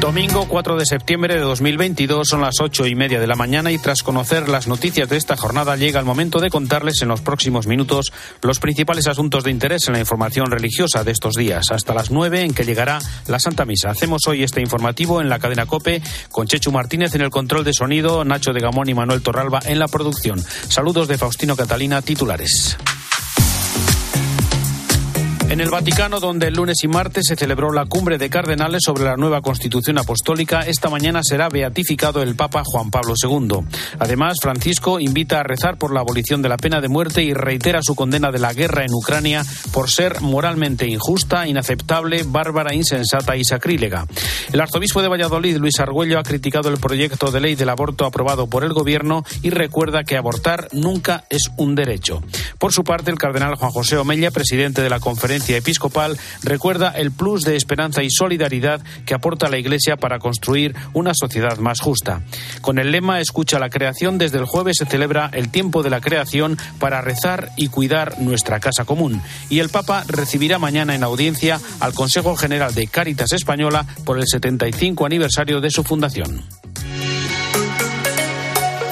Domingo 4 de septiembre de 2022 son las ocho y media de la mañana y tras conocer las noticias de esta jornada llega el momento de contarles en los próximos minutos los principales asuntos de interés en la información religiosa de estos días, hasta las nueve en que llegará la Santa Misa. Hacemos hoy este informativo en la cadena Cope con Chechu Martínez en el control de sonido, Nacho de Gamón y Manuel Torralba en la producción. Saludos de Faustino Catalina, titulares. En el Vaticano, donde el lunes y martes se celebró la cumbre de cardenales sobre la nueva constitución apostólica, esta mañana será beatificado el Papa Juan Pablo II. Además, Francisco invita a rezar por la abolición de la pena de muerte y reitera su condena de la guerra en Ucrania por ser moralmente injusta, inaceptable, bárbara, insensata y sacrílega. El arzobispo de Valladolid, Luis Argüello, ha criticado el proyecto de ley del aborto aprobado por el gobierno y recuerda que abortar nunca es un derecho. Por su parte, el cardenal Juan José Omella, presidente de la conferencia episcopal recuerda el plus de esperanza y solidaridad que aporta la Iglesia para construir una sociedad más justa. Con el lema Escucha la creación, desde el jueves se celebra el tiempo de la creación para rezar y cuidar nuestra casa común. Y el Papa recibirá mañana en audiencia al Consejo General de Cáritas Española por el 75 aniversario de su fundación.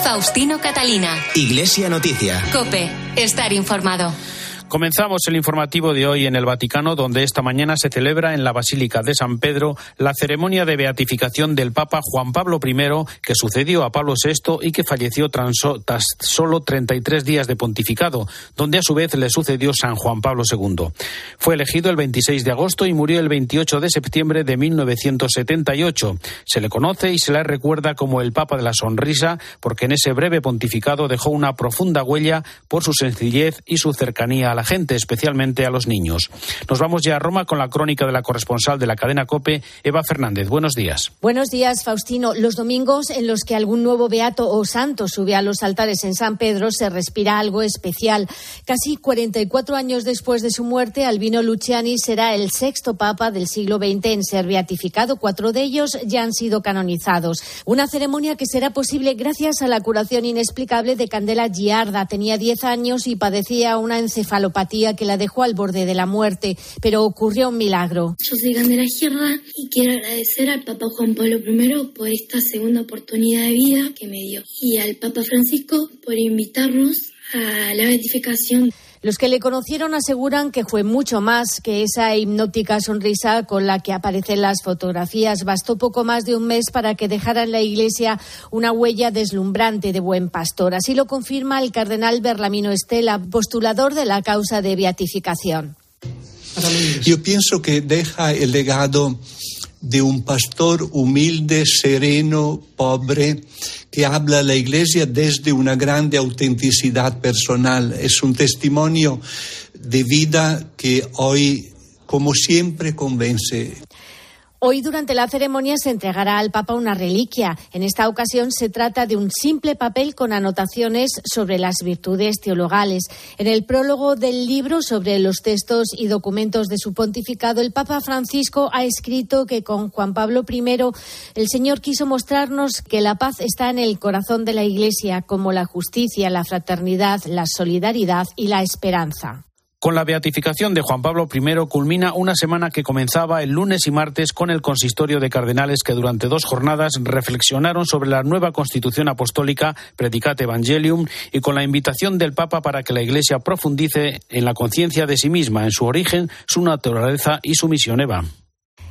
Faustino Catalina. Iglesia Noticia. Cope, estar informado. Comenzamos el informativo de hoy en el Vaticano, donde esta mañana se celebra en la Basílica de San Pedro la ceremonia de beatificación del Papa Juan Pablo I, que sucedió a Pablo VI y que falleció tras solo 33 días de pontificado, donde a su vez le sucedió San Juan Pablo II. Fue elegido el 26 de agosto y murió el 28 de septiembre de 1978. Se le conoce y se le recuerda como el Papa de la Sonrisa, porque en ese breve pontificado dejó una profunda huella por su sencillez y su cercanía a la gente, especialmente a los niños. Nos vamos ya a Roma con la crónica de la corresponsal de la cadena COPE, Eva Fernández. Buenos días. Buenos días, Faustino. Los domingos en los que algún nuevo beato o santo sube a los altares en San Pedro se respira algo especial. Casi 44 años después de su muerte, Albino Luciani será el sexto papa del siglo XX en ser beatificado. Cuatro de ellos ya han sido canonizados. Una ceremonia que será posible gracias a la curación inexplicable de Candela Giarda. Tenía 10 años y padecía una encefalopatía que la dejó al borde de la muerte, pero ocurrió un milagro. Yo soy Candela Gierra y quiero agradecer al Papa Juan Pablo I por esta segunda oportunidad de vida que me dio y al Papa Francisco por invitarnos a la beatificación. Los que le conocieron aseguran que fue mucho más que esa hipnótica sonrisa con la que aparecen las fotografías. Bastó poco más de un mes para que dejara en la iglesia una huella deslumbrante de buen pastor. Así lo confirma el cardenal Berlamino Estela, postulador de la causa de beatificación. Yo pienso que deja el legado de un pastor humilde, sereno, pobre, que habla a la Iglesia desde una grande autenticidad personal. Es un testimonio de vida que hoy, como siempre, convence. Hoy durante la ceremonia se entregará al Papa una reliquia. En esta ocasión se trata de un simple papel con anotaciones sobre las virtudes teologales. En el prólogo del libro sobre los textos y documentos de su pontificado, el Papa Francisco ha escrito que con Juan Pablo I el Señor quiso mostrarnos que la paz está en el corazón de la Iglesia, como la justicia, la fraternidad, la solidaridad y la esperanza. Con la beatificación de Juan Pablo I culmina una semana que comenzaba el lunes y martes con el consistorio de cardenales que durante dos jornadas reflexionaron sobre la nueva constitución apostólica Predicate Evangelium y con la invitación del Papa para que la Iglesia profundice en la conciencia de sí misma, en su origen, su naturaleza y su misión Eva.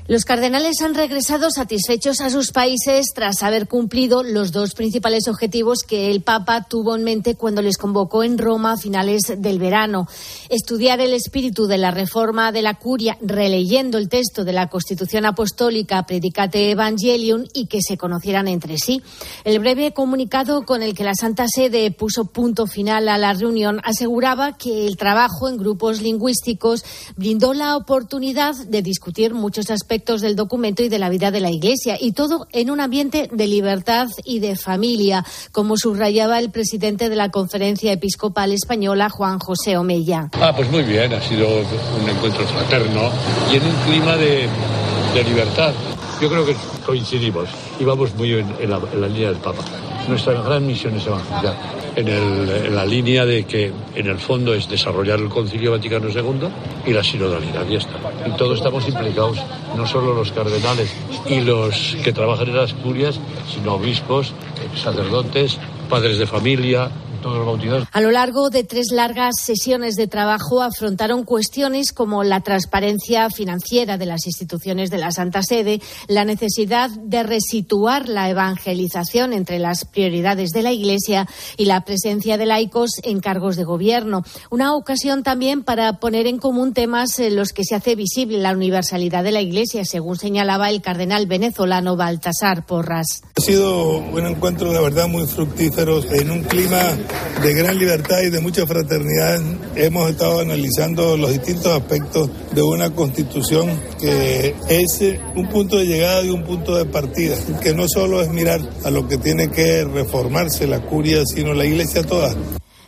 Los cardenales han regresado satisfechos a sus países tras haber cumplido los dos principales objetivos que el Papa tuvo en mente cuando les convocó en Roma a finales del verano. Estudiar el espíritu de la reforma de la curia, releyendo el texto de la Constitución Apostólica Predicate Evangelium y que se conocieran entre sí. El breve comunicado con el que la Santa Sede puso punto final a la reunión aseguraba que el trabajo en grupos lingüísticos brindó la oportunidad de discutir muchos aspectos del documento y de la vida de la Iglesia, y todo en un ambiente de libertad y de familia, como subrayaba el presidente de la Conferencia Episcopal Española, Juan José Omeya. Ah, pues muy bien, ha sido un encuentro fraterno y en un clima de, de libertad. Yo creo que coincidimos y vamos muy en, la, línea del Papa. Nuestra gran misión es evangelizar, en, en, la línea de que en el fondo es desarrollar el Concilio Vaticano II y la sinodalidad, y está. Y todos estamos implicados, no solo los cardenales y los que trabajan en las curias, sino obispos, sacerdotes, padres de familia, a lo largo de tres largas sesiones de trabajo afrontaron cuestiones como la transparencia financiera de las instituciones de la Santa Sede, la necesidad de resituar la evangelización entre las prioridades de la Iglesia y la presencia de laicos en cargos de gobierno. Una ocasión también para poner en común temas en los que se hace visible la universalidad de la Iglesia, según señalaba el cardenal venezolano Baltasar Porras. Ha sido un encuentro, la verdad, muy fructífero en un clima de gran libertad y de mucha fraternidad hemos estado analizando los distintos aspectos de una constitución que es un punto de llegada y un punto de partida, que no solo es mirar a lo que tiene que reformarse la curia, sino la iglesia toda.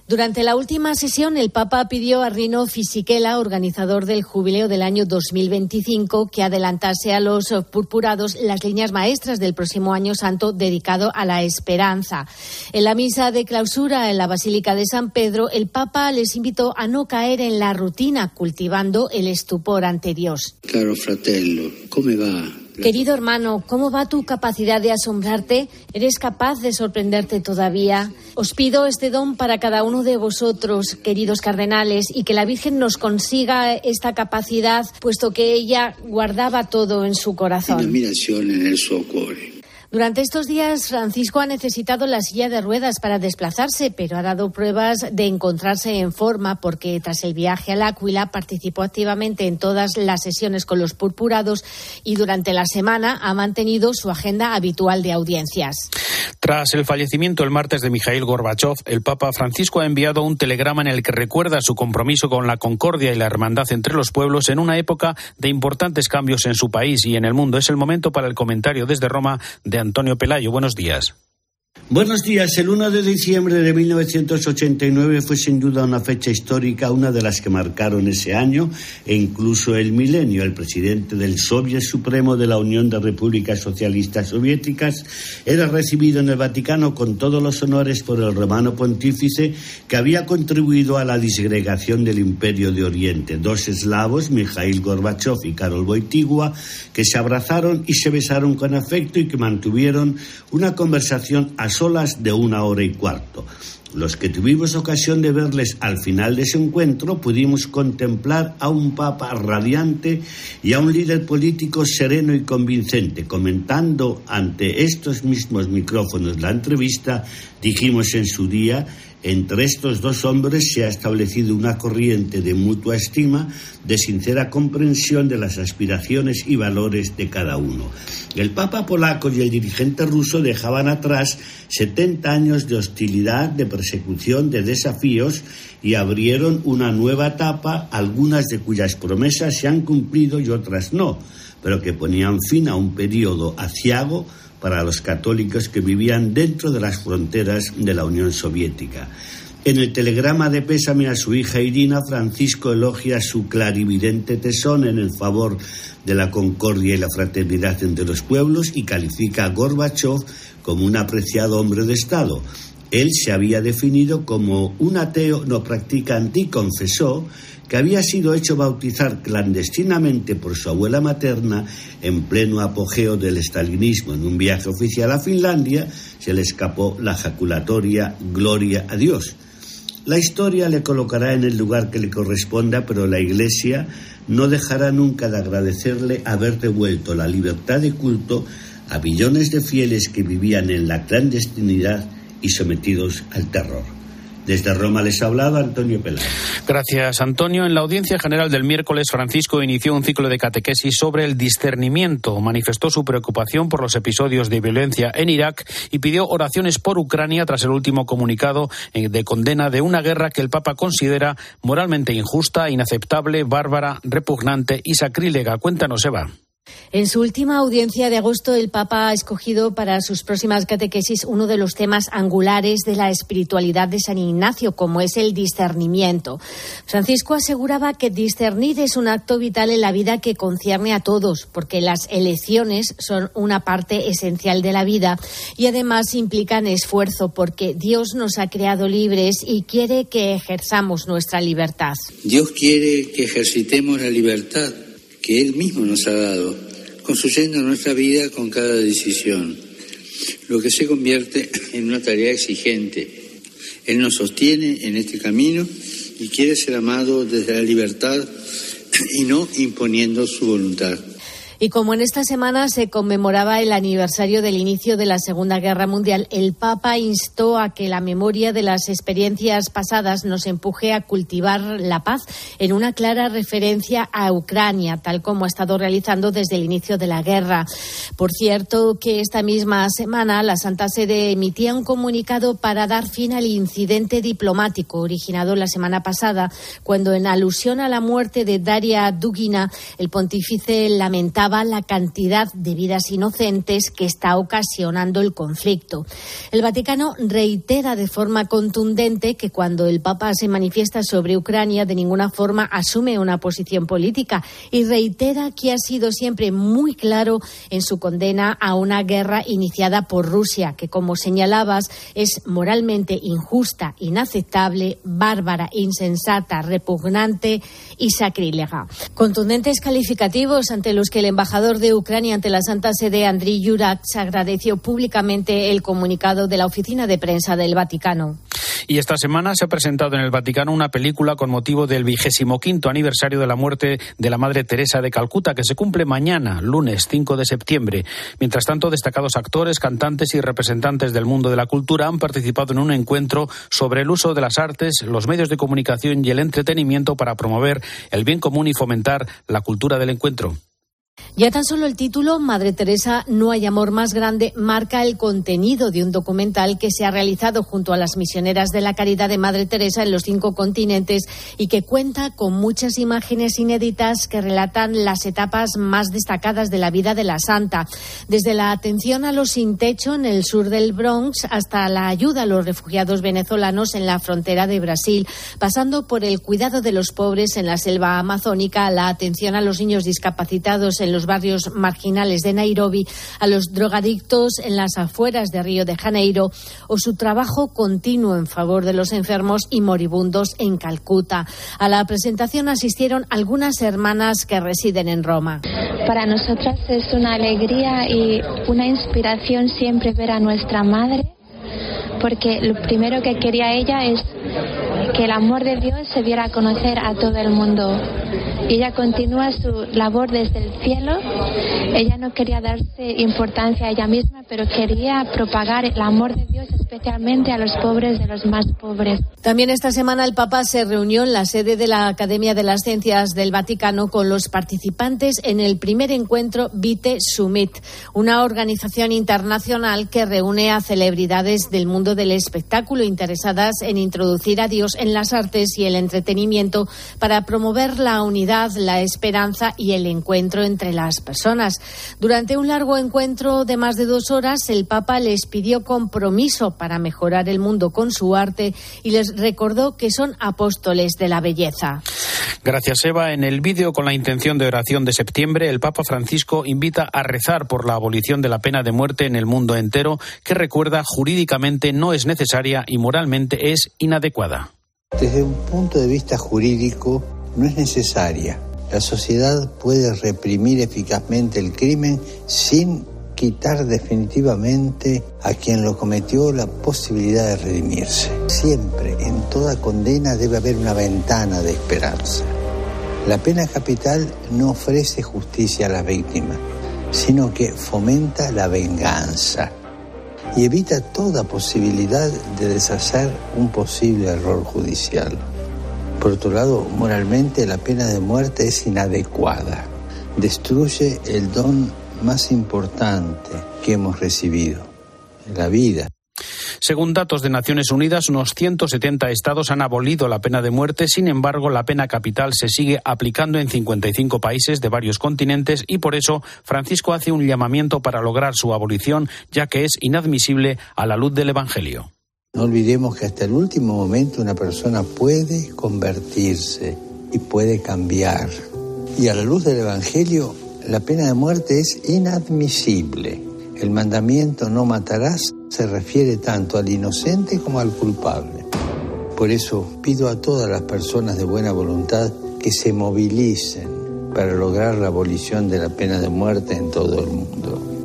Durante la última sesión, el Papa pidió a Rino Fisichella, organizador del jubileo del año 2025, que adelantase a los purpurados las líneas maestras del próximo año santo dedicado a la esperanza. En la misa de clausura en la Basílica de San Pedro, el Papa les invitó a no caer en la rutina, cultivando el estupor ante Dios. Claro, fratello, ¿cómo va? Querido hermano, ¿cómo va tu capacidad de asombrarte? ¿Eres capaz de sorprenderte todavía? Os pido este don para cada uno de vosotros, queridos cardenales, y que la Virgen nos consiga esta capacidad, puesto que ella guardaba todo en su corazón. en durante estos días, Francisco ha necesitado la silla de ruedas para desplazarse, pero ha dado pruebas de encontrarse en forma porque tras el viaje al Áquila participó activamente en todas las sesiones con los purpurados y durante la semana ha mantenido su agenda habitual de audiencias. Tras el fallecimiento el martes de Mikhail Gorbachev, el Papa Francisco ha enviado un telegrama en el que recuerda su compromiso con la concordia y la hermandad entre los pueblos en una época de importantes cambios en su país y en el mundo. Es el momento para el comentario desde Roma de Antonio Pelayo. Buenos días. Buenos días. El 1 de diciembre de 1989 fue sin duda una fecha histórica, una de las que marcaron ese año e incluso el milenio. El presidente del Soviet Supremo de la Unión de Repúblicas Socialistas Soviéticas era recibido en el Vaticano con todos los honores por el romano pontífice que había contribuido a la disgregación del Imperio de Oriente. Dos eslavos, Mikhail Gorbachev y Karol Wojtyła, que se abrazaron y se besaron con afecto y que mantuvieron una conversación a solas de una hora y cuarto. Los que tuvimos ocasión de verles al final de ese encuentro pudimos contemplar a un papa radiante y a un líder político sereno y convincente. Comentando ante estos mismos micrófonos la entrevista, dijimos en su día entre estos dos hombres se ha establecido una corriente de mutua estima, de sincera comprensión de las aspiraciones y valores de cada uno. El Papa polaco y el dirigente ruso dejaban atrás 70 años de hostilidad, de persecución, de desafíos y abrieron una nueva etapa, algunas de cuyas promesas se han cumplido y otras no, pero que ponían fin a un periodo aciago para los católicos que vivían dentro de las fronteras de la Unión Soviética. En el telegrama de pésame a su hija Irina, Francisco elogia su clarividente tesón en el favor de la concordia y la fraternidad entre los pueblos y califica a Gorbachev como un apreciado hombre de Estado. Él se había definido como un ateo no practicante y confesó que había sido hecho bautizar clandestinamente por su abuela materna en pleno apogeo del estalinismo en un viaje oficial a Finlandia, se le escapó la jaculatoria Gloria a Dios. La historia le colocará en el lugar que le corresponda, pero la Iglesia no dejará nunca de agradecerle haber devuelto la libertad de culto a billones de fieles que vivían en la clandestinidad y sometidos al terror. Desde Roma les ha hablado Antonio Peláez. Gracias, Antonio. En la audiencia general del miércoles, Francisco inició un ciclo de catequesis sobre el discernimiento. Manifestó su preocupación por los episodios de violencia en Irak y pidió oraciones por Ucrania tras el último comunicado eh, de condena de una guerra que el Papa considera moralmente injusta, inaceptable, bárbara, repugnante y sacrílega. Cuéntanos, Eva. En su última audiencia de agosto, el Papa ha escogido para sus próximas catequesis uno de los temas angulares de la espiritualidad de San Ignacio, como es el discernimiento. Francisco aseguraba que discernir es un acto vital en la vida que concierne a todos, porque las elecciones son una parte esencial de la vida y además implican esfuerzo, porque Dios nos ha creado libres y quiere que ejerzamos nuestra libertad. Dios quiere que ejercitemos la libertad que Él mismo nos ha dado construyendo nuestra vida con cada decisión, lo que se convierte en una tarea exigente. Él nos sostiene en este camino y quiere ser amado desde la libertad y no imponiendo su voluntad. Y como en esta semana se conmemoraba el aniversario del inicio de la Segunda Guerra Mundial, el Papa instó a que la memoria de las experiencias pasadas nos empuje a cultivar la paz en una clara referencia a Ucrania, tal como ha estado realizando desde el inicio de la guerra. Por cierto, que esta misma semana la Santa Sede emitía un comunicado para dar fin al incidente diplomático originado la semana pasada, cuando en alusión a la muerte de Daria Dugina, el pontífice lamentaba la cantidad de vidas inocentes que está ocasionando el conflicto. El Vaticano reitera de forma contundente que cuando el Papa se manifiesta sobre Ucrania de ninguna forma asume una posición política y reitera que ha sido siempre muy claro en su condena a una guerra iniciada por Rusia, que como señalabas es moralmente injusta, inaceptable, bárbara, insensata, repugnante y sacrílega. Contundentes calificativos ante los que el embajador de Ucrania ante la Santa Sede, Andriy Yurak, agradeció públicamente el comunicado de la oficina de prensa del Vaticano. Y esta semana se ha presentado en el Vaticano una película con motivo del vigésimo quinto aniversario de la muerte de la Madre Teresa de Calcuta, que se cumple mañana, lunes 5 de septiembre. Mientras tanto, destacados actores, cantantes y representantes del mundo de la cultura han participado en un encuentro sobre el uso de las artes, los medios de comunicación y el entretenimiento para promover el bien común y fomentar la cultura del encuentro. Ya tan solo el título, Madre Teresa, No hay amor más grande, marca el contenido de un documental que se ha realizado junto a las misioneras de la caridad de Madre Teresa en los cinco continentes y que cuenta con muchas imágenes inéditas que relatan las etapas más destacadas de la vida de la santa, desde la atención a los sin techo en el sur del Bronx hasta la ayuda a los refugiados venezolanos en la frontera de Brasil, pasando por el cuidado de los pobres en la selva amazónica, la atención a los niños discapacitados en en los barrios marginales de Nairobi, a los drogadictos en las afueras de Río de Janeiro o su trabajo continuo en favor de los enfermos y moribundos en Calcuta. A la presentación asistieron algunas hermanas que residen en Roma. Para nosotras es una alegría y una inspiración siempre ver a nuestra madre porque lo primero que quería ella es que el amor de Dios se diera a conocer a todo el mundo. Ella continúa su labor desde el cielo. Ella no quería darse importancia a ella misma, pero quería propagar el amor de Dios especialmente a los pobres de los más pobres. También esta semana el Papa se reunió en la sede de la Academia de las Ciencias del Vaticano con los participantes en el primer encuentro Vite Summit, una organización internacional que reúne a celebridades del mundo del espectáculo interesadas en introducir a Dios en las artes y el entretenimiento para promover la unidad, la esperanza y el encuentro entre las personas. Durante un largo encuentro de más de dos horas, el Papa les pidió compromiso para mejorar el mundo con su arte y les recordó que son apóstoles de la belleza. Gracias, Eva. En el vídeo con la intención de oración de septiembre, el Papa Francisco invita a rezar por la abolición de la pena de muerte en el mundo entero, que recuerda jurídicamente no es necesaria y moralmente es inadecuada. Desde un punto de vista jurídico, no es necesaria. La sociedad puede reprimir eficazmente el crimen sin quitar definitivamente a quien lo cometió la posibilidad de redimirse. Siempre, en toda condena, debe haber una ventana de esperanza. La pena capital no ofrece justicia a la víctima, sino que fomenta la venganza y evita toda posibilidad de deshacer un posible error judicial. Por otro lado, moralmente la pena de muerte es inadecuada. Destruye el don más importante que hemos recibido, la vida. Según datos de Naciones Unidas, unos 170 estados han abolido la pena de muerte. Sin embargo, la pena capital se sigue aplicando en 55 países de varios continentes y por eso Francisco hace un llamamiento para lograr su abolición, ya que es inadmisible a la luz del Evangelio. No olvidemos que hasta el último momento una persona puede convertirse y puede cambiar. Y a la luz del Evangelio, la pena de muerte es inadmisible. El mandamiento no matarás se refiere tanto al inocente como al culpable. Por eso pido a todas las personas de buena voluntad que se movilicen para lograr la abolición de la pena de muerte en todo el mundo.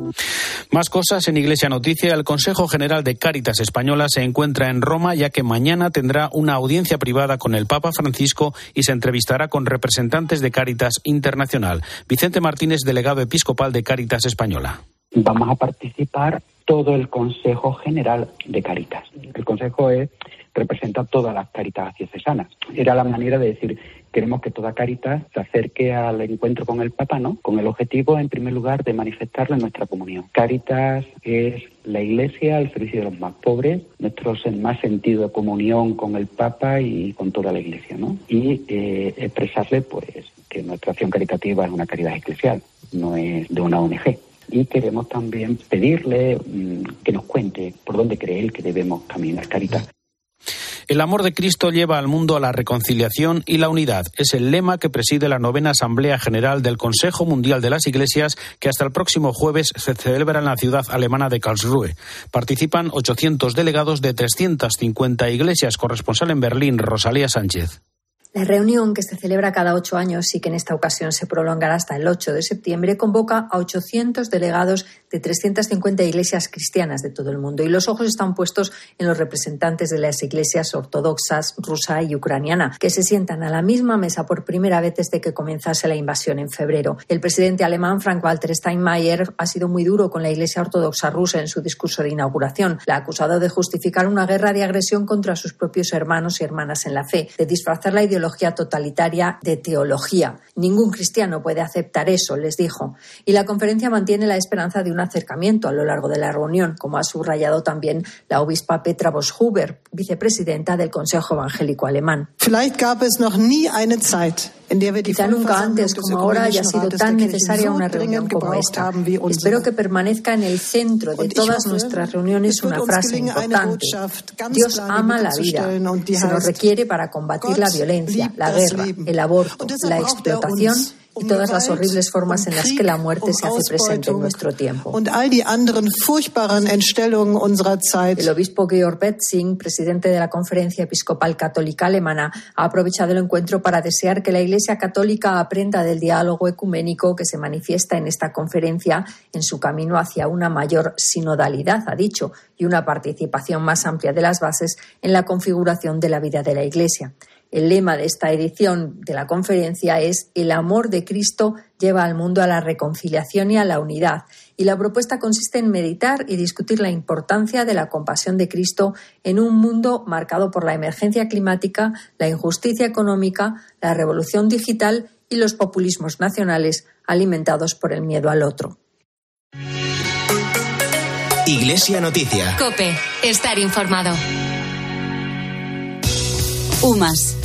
Más cosas en Iglesia Noticia. El Consejo General de Cáritas Española se encuentra en Roma ya que mañana tendrá una audiencia privada con el Papa Francisco y se entrevistará con representantes de Cáritas Internacional. Vicente Martínez, delegado episcopal de Cáritas Española. Vamos a participar todo el Consejo General de Cáritas. El Consejo es, representa todas las Cáritas diocesanas. Era la manera de decir, queremos que toda Caritas se acerque al encuentro con el Papa, ¿no? Con el objetivo, en primer lugar, de manifestarle nuestra comunión. Caritas es la Iglesia al servicio de los más pobres, nuestro más sentido de comunión con el Papa y con toda la Iglesia, ¿no? Y eh, expresarle, pues, que nuestra acción caritativa es una caridad eclesial, no es de una ONG y queremos también pedirle mm, que nos cuente por dónde cree él que debemos caminar. Caritas el amor de Cristo lleva al mundo a la reconciliación y la unidad. Es el lema que preside la novena Asamblea General del Consejo Mundial de las Iglesias, que hasta el próximo jueves se celebra en la ciudad alemana de Karlsruhe. Participan 800 delegados de 350 iglesias. Corresponsal en Berlín, Rosalía Sánchez. La reunión, que se celebra cada ocho años y que en esta ocasión se prolongará hasta el 8 de septiembre, convoca a 800 delegados de 350 iglesias cristianas de todo el mundo. Y los ojos están puestos en los representantes de las iglesias ortodoxas rusa y ucraniana, que se sientan a la misma mesa por primera vez desde que comenzase la invasión en febrero. El presidente alemán Frank-Walter Steinmeier ha sido muy duro con la iglesia ortodoxa rusa en su discurso de inauguración. La ha acusado de justificar una guerra de agresión contra sus propios hermanos y hermanas en la fe, de disfrazar la ideología totalitaria de teología. Ningún cristiano puede aceptar eso, les dijo. Y la conferencia mantiene la esperanza de un acercamiento a lo largo de la reunión, como ha subrayado también la obispa Petra Boschhuber, vicepresidenta del Consejo Evangélico Alemán. Quizá nunca antes como ahora haya sido tan necesaria una reunión como esta. Espero que permanezca en el centro de todas nuestras reuniones una frase importante. Dios ama la vida. Se nos requiere para combatir la violencia, la guerra, el aborto, la explotación y todas las horribles formas en las que la muerte se hace presente en nuestro tiempo. El obispo Georg Betzing, presidente de la Conferencia Episcopal Católica Alemana, ha aprovechado el encuentro para desear que la Iglesia Católica aprenda del diálogo ecuménico que se manifiesta en esta conferencia en su camino hacia una mayor sinodalidad, ha dicho, y una participación más amplia de las bases en la configuración de la vida de la Iglesia. El lema de esta edición de la conferencia es El amor de Cristo lleva al mundo a la reconciliación y a la unidad. Y la propuesta consiste en meditar y discutir la importancia de la compasión de Cristo en un mundo marcado por la emergencia climática, la injusticia económica, la revolución digital y los populismos nacionales alimentados por el miedo al otro. Iglesia Noticia. Cope, estar informado. UMAS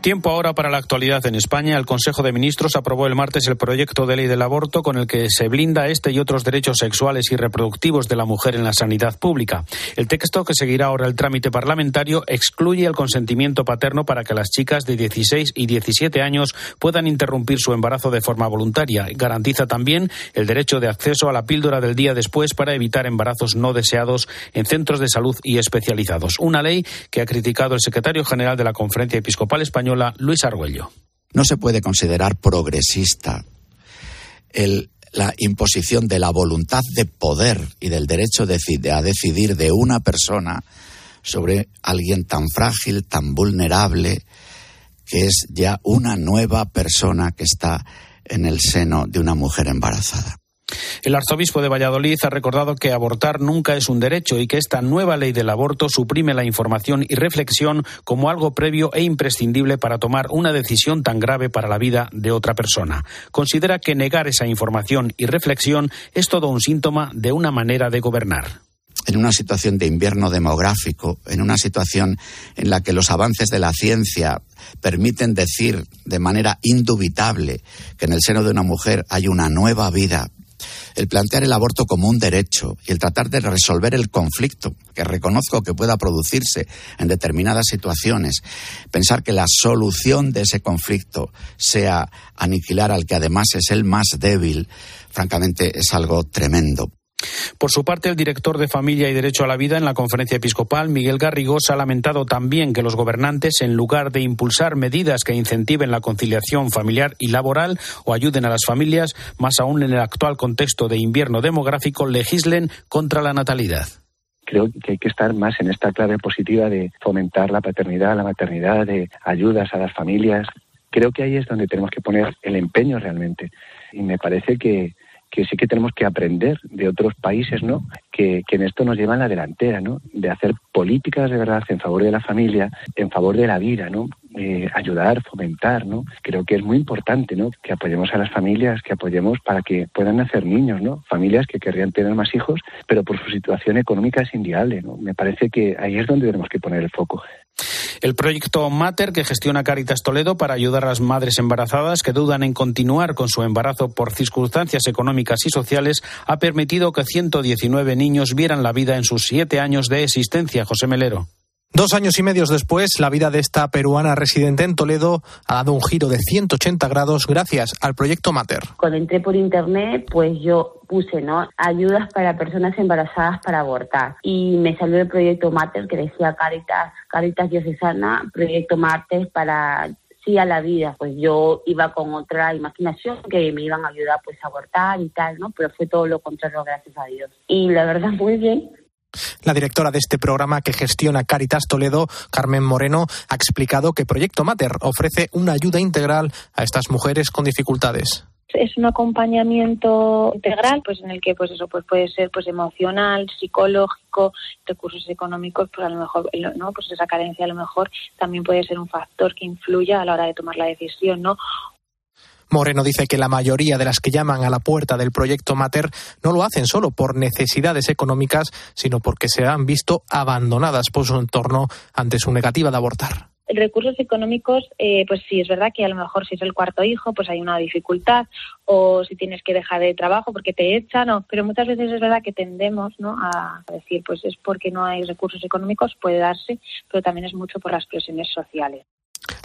Tiempo ahora para la actualidad en España. El Consejo de Ministros aprobó el martes el proyecto de ley del aborto con el que se blinda este y otros derechos sexuales y reproductivos de la mujer en la sanidad pública. El texto que seguirá ahora el trámite parlamentario excluye el consentimiento paterno para que las chicas de 16 y 17 años puedan interrumpir su embarazo de forma voluntaria. Garantiza también el derecho de acceso a la píldora del día después para evitar embarazos no deseados en centros de salud y especializados. Una ley que ha criticado el secretario general de la Conferencia Episcopal Española Luis Argüello. No se puede considerar progresista la imposición de la voluntad de poder y del derecho a decidir de una persona sobre alguien tan frágil, tan vulnerable, que es ya una nueva persona que está en el seno de una mujer embarazada. El arzobispo de Valladolid ha recordado que abortar nunca es un derecho y que esta nueva ley del aborto suprime la información y reflexión como algo previo e imprescindible para tomar una decisión tan grave para la vida de otra persona. Considera que negar esa información y reflexión es todo un síntoma de una manera de gobernar en una situación de invierno demográfico, en una situación en la que los avances de la ciencia permiten decir de manera indubitable que en el seno de una mujer hay una nueva vida el plantear el aborto como un derecho y el tratar de resolver el conflicto que reconozco que pueda producirse en determinadas situaciones, pensar que la solución de ese conflicto sea aniquilar al que además es el más débil, francamente es algo tremendo. Por su parte, el director de Familia y Derecho a la Vida en la conferencia episcopal, Miguel Garrigós, ha lamentado también que los gobernantes, en lugar de impulsar medidas que incentiven la conciliación familiar y laboral o ayuden a las familias, más aún en el actual contexto de invierno demográfico, legislen contra la natalidad creo que hay que estar más en esta clave positiva de fomentar la paternidad, la maternidad, de ayudas a las familias. Creo que ahí es donde tenemos que poner el empeño realmente. Y me parece que, que sí que tenemos que aprender de otros países, ¿no? Que, en esto nos llevan la delantera, ¿no? De hacer políticas de verdad en favor de la familia, en favor de la vida, ¿no? Eh, ayudar, fomentar, ¿no? Creo que es muy importante, ¿no? Que apoyemos a las familias, que apoyemos para que puedan nacer niños, ¿no? Familias que querrían tener más hijos, pero por su situación económica es inviable, ¿no? Me parece que ahí es donde tenemos que poner el foco. El proyecto Mater que gestiona Caritas Toledo para ayudar a las madres embarazadas que dudan en continuar con su embarazo por circunstancias económicas y sociales ha permitido que 119 niños vieran la vida en sus siete años de existencia. José Melero. Dos años y medio después, la vida de esta peruana residente en Toledo ha dado un giro de 180 grados gracias al proyecto Mater. Cuando entré por internet, pues yo puse, ¿no? Ayudas para personas embarazadas para abortar. Y me salió el proyecto Mater que decía Caritas, Caritas Diocesana, proyecto Mater para sí a la vida. Pues yo iba con otra imaginación que me iban a ayudar pues a abortar y tal, ¿no? Pero fue todo lo contrario, gracias a Dios. Y la verdad, muy bien la directora de este programa que gestiona Caritas Toledo, Carmen Moreno, ha explicado que Proyecto Mater ofrece una ayuda integral a estas mujeres con dificultades. Es un acompañamiento integral pues en el que pues eso pues puede ser pues emocional psicológico recursos económicos pues a lo mejor no pues esa carencia a lo mejor también puede ser un factor que influya a la hora de tomar la decisión no Moreno dice que la mayoría de las que llaman a la puerta del proyecto Mater no lo hacen solo por necesidades económicas, sino porque se han visto abandonadas por su entorno ante su negativa de abortar recursos económicos, eh, pues sí, es verdad que a lo mejor si es el cuarto hijo, pues hay una dificultad, o si tienes que dejar de trabajo porque te echan, pero muchas veces es verdad que tendemos ¿no? a decir, pues es porque no hay recursos económicos, puede darse, pero también es mucho por las presiones sociales.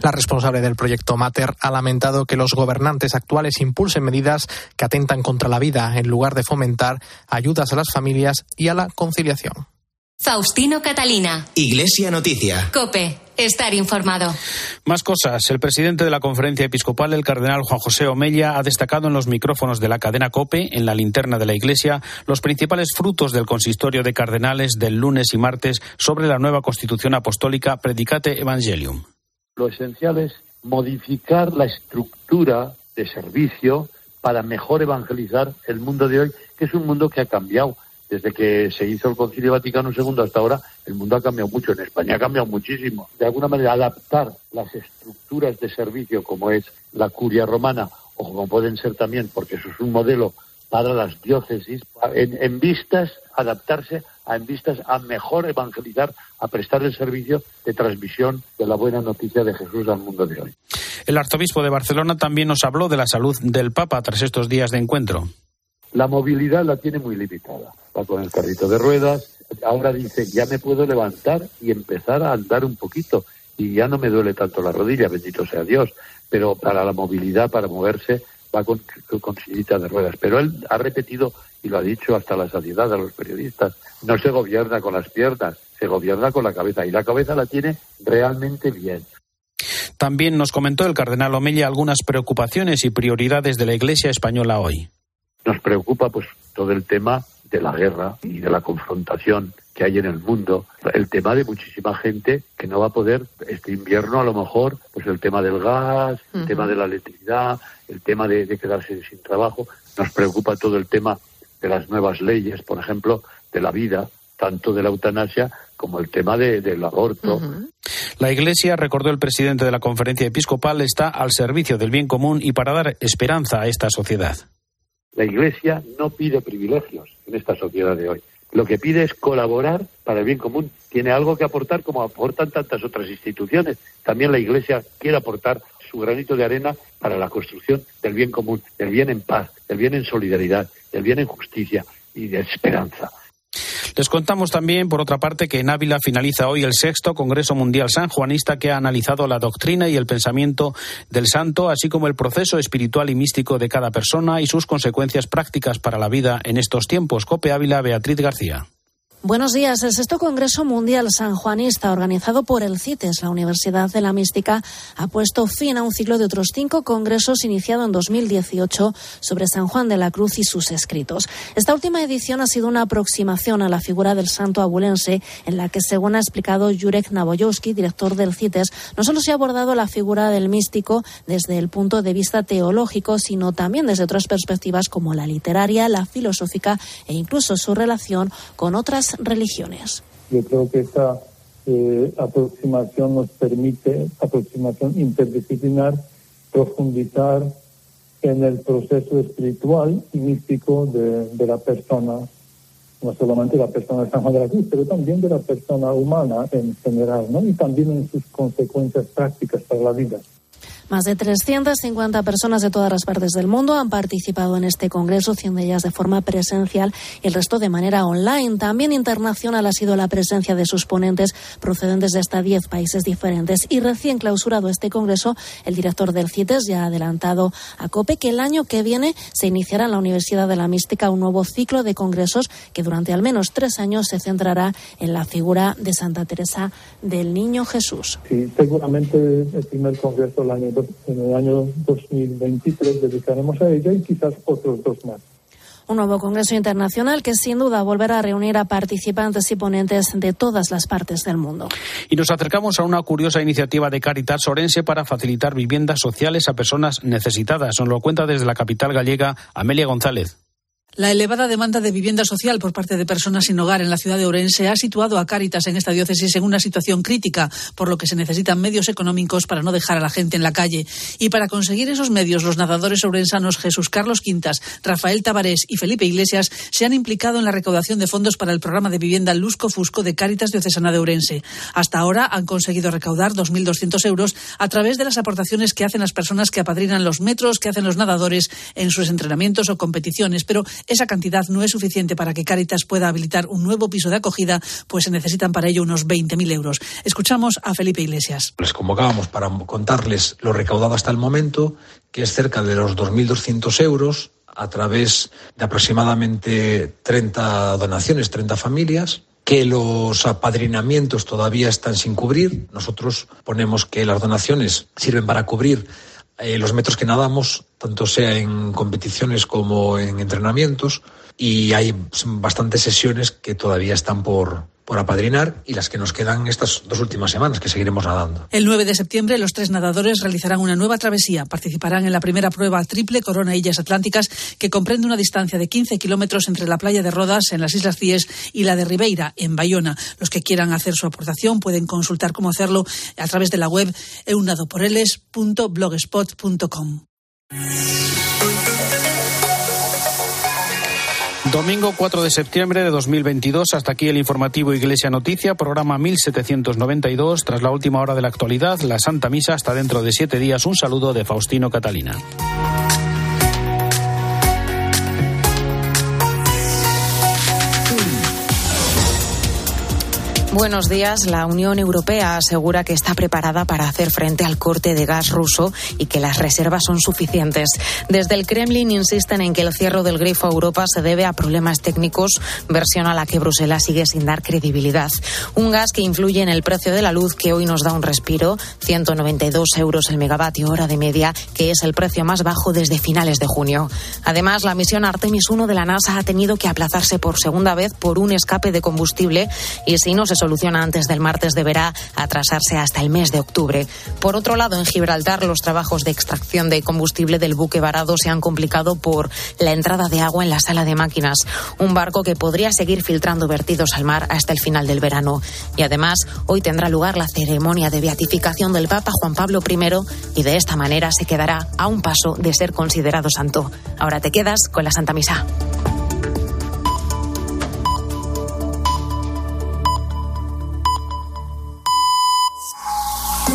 La responsable del proyecto Mater ha lamentado que los gobernantes actuales impulsen medidas que atentan contra la vida en lugar de fomentar ayudas a las familias y a la conciliación. Faustino Catalina. Iglesia Noticia. Cope. Estar informado. Más cosas. El presidente de la conferencia episcopal, el cardenal Juan José Omella, ha destacado en los micrófonos de la cadena COPE, en la linterna de la Iglesia, los principales frutos del consistorio de cardenales del lunes y martes sobre la nueva constitución apostólica Predicate Evangelium. Lo esencial es modificar la estructura de servicio para mejor evangelizar el mundo de hoy, que es un mundo que ha cambiado. Desde que se hizo el Concilio Vaticano II hasta ahora, el mundo ha cambiado mucho. En España ha cambiado muchísimo. De alguna manera, adaptar las estructuras de servicio, como es la curia romana, o como pueden ser también, porque eso es un modelo para las diócesis, en, vistas, adaptarse a, en vistas a mejor evangelizar, a prestar el servicio de transmisión de la buena noticia de Jesús al mundo de hoy. El arzobispo de Barcelona también nos habló de la salud del Papa tras estos días de encuentro. La movilidad la tiene muy limitada. Va con el carrito de ruedas. Ahora dice, ya me puedo levantar y empezar a andar un poquito. Y ya no me duele tanto la rodilla, bendito sea Dios. Pero para la movilidad, para moverse, va con, con sillita de ruedas. Pero él ha repetido y lo ha dicho hasta la saciedad a los periodistas, no se gobierna con las piernas, se gobierna con la cabeza y la cabeza la tiene realmente bien. También nos comentó el cardenal Omella algunas preocupaciones y prioridades de la Iglesia española hoy. Nos preocupa pues todo el tema de la guerra y de la confrontación que hay en el mundo, el tema de muchísima gente que no va a poder este invierno a lo mejor, pues el tema del gas, el tema de la electricidad, el tema de, quedarse sin trabajo, nos preocupa todo el tema de las nuevas leyes, por ejemplo, de la vida, tanto de la eutanasia como el tema del aborto. La Iglesia, recordó el presidente de la conferencia episcopal, está al servicio del bien común y para dar esperanza a esta sociedad. La Iglesia no pide privilegios en esta sociedad de hoy. Lo que pide es colaborar para el bien común. Tiene algo que aportar como aportan tantas otras instituciones. También la Iglesia quiere aportar su granito de arena para la construcción del bien común, del bien en paz, del bien en solidaridad, del bien en justicia y de esperanza. Les contamos también, por otra parte, que en Ávila finaliza hoy el sexto Congreso Mundial Sanjuanista que ha analizado la doctrina y el pensamiento del santo, así como el proceso espiritual y místico de cada persona y sus consecuencias prácticas para la vida en estos tiempos. Cope Ávila, Beatriz García. Buenos días. El sexto Congreso Mundial Sanjuanista, organizado por el CITES, la Universidad de la Mística, ha puesto fin a un ciclo de otros cinco congresos iniciado en 2018 sobre San Juan de la Cruz y sus escritos. Esta última edición ha sido una aproximación a la figura del santo abulense, en la que, según ha explicado Jurek Naboyowski, director del CITES, no solo se ha abordado la figura del místico desde el punto de vista teológico, sino también desde otras perspectivas como la literaria, la filosófica e incluso su relación con otras religiones. Yo creo que esta eh, aproximación nos permite, aproximación interdisciplinar, profundizar en el proceso espiritual y místico de, la persona, no solamente la persona de San Juan de la Cruz, pero también de la persona humana en general, ¿no? y también en sus consecuencias prácticas para la vida. Más de 350 personas de todas las partes del mundo han participado en este congreso, 100 de ellas de forma presencial y el resto de manera online. También internacional ha sido la presencia de sus ponentes procedentes de hasta 10 países diferentes. Y recién clausurado este congreso, el director del CITES ya ha adelantado a COPE que el año que viene se iniciará en la Universidad de la Mística un nuevo ciclo de congresos que durante al menos tres años se centrará en la figura de Santa Teresa del Niño Jesús. Sí, seguramente el primer congreso el año en el año 2023 dedicaremos a ella y quizás otros dos más. Un nuevo Congreso Internacional que sin duda volverá a reunir a participantes y ponentes de todas las partes del mundo. Y nos acercamos a una curiosa iniciativa de Caritas Orense para facilitar viviendas sociales a personas necesitadas. Nos lo cuenta desde la capital gallega Amelia González. La elevada demanda de vivienda social por parte de personas sin hogar en la ciudad de Orense ha situado a Cáritas en esta diócesis en una situación crítica, por lo que se necesitan medios económicos para no dejar a la gente en la calle. Y para conseguir esos medios, los nadadores orensanos Jesús Carlos Quintas, Rafael Tabarés y Felipe Iglesias se han implicado en la recaudación de fondos para el programa de vivienda Lusco Fusco de Cáritas Diocesana de Orense. Hasta ahora han conseguido recaudar 2.200 euros a través de las aportaciones que hacen las personas que apadrinan los metros que hacen los nadadores en sus entrenamientos o competiciones. Pero esa cantidad no es suficiente para que Caritas pueda habilitar un nuevo piso de acogida, pues se necesitan para ello unos 20.000 euros. Escuchamos a Felipe Iglesias. Les convocábamos para contarles lo recaudado hasta el momento, que es cerca de los 2.200 euros a través de aproximadamente 30 donaciones, 30 familias que los apadrinamientos todavía están sin cubrir. Nosotros ponemos que las donaciones sirven para cubrir eh, los metros que nadamos, tanto sea en competiciones como en entrenamientos, y hay bastantes sesiones que todavía están por, apadrinar y las que nos quedan estas dos últimas semanas que seguiremos nadando. El 9 de septiembre los tres nadadores realizarán una nueva travesía. Participarán en la primera prueba triple Corona Illas Atlánticas que comprende una distancia de 15 kilómetros entre la playa de Rodas en las Islas Cíes y la de Ribeira en Bayona. Los que quieran hacer su aportación pueden consultar cómo hacerlo a través de la web eunadoporeles.blogspot.com. Domingo 4 de septiembre de 2022. Hasta aquí el informativo Iglesia Noticia, programa 1792. Tras la última hora de la actualidad, la Santa Misa hasta dentro de siete días. Un saludo de Faustino Catalina. Buenos días. La Unión Europea asegura que está preparada para hacer frente al corte de gas ruso y que las reservas son suficientes. Desde el Kremlin insisten en que el cierre del grifo a Europa se debe a problemas técnicos, versión a la que Bruselas sigue sin dar credibilidad. Un gas que influye en el precio de la luz que hoy nos da un respiro, 192 euros el megavatio hora de media, que es el precio más bajo desde finales de junio. Además, la misión Artemis 1 de la NASA ha tenido que aplazarse por segunda vez por un escape de combustible y si no se soluciona antes del martes deberá atrasarse hasta el mes de octubre. Por otro lado, en Gibraltar los trabajos de extracción de combustible del buque varado se han complicado por la entrada de agua en la sala de máquinas, un barco que podría seguir filtrando vertidos al mar hasta el final del verano. Y además, hoy tendrá lugar la ceremonia de beatificación del Papa Juan Pablo I y de esta manera se quedará a un paso de ser considerado santo. Ahora te quedas con la Santa Misa.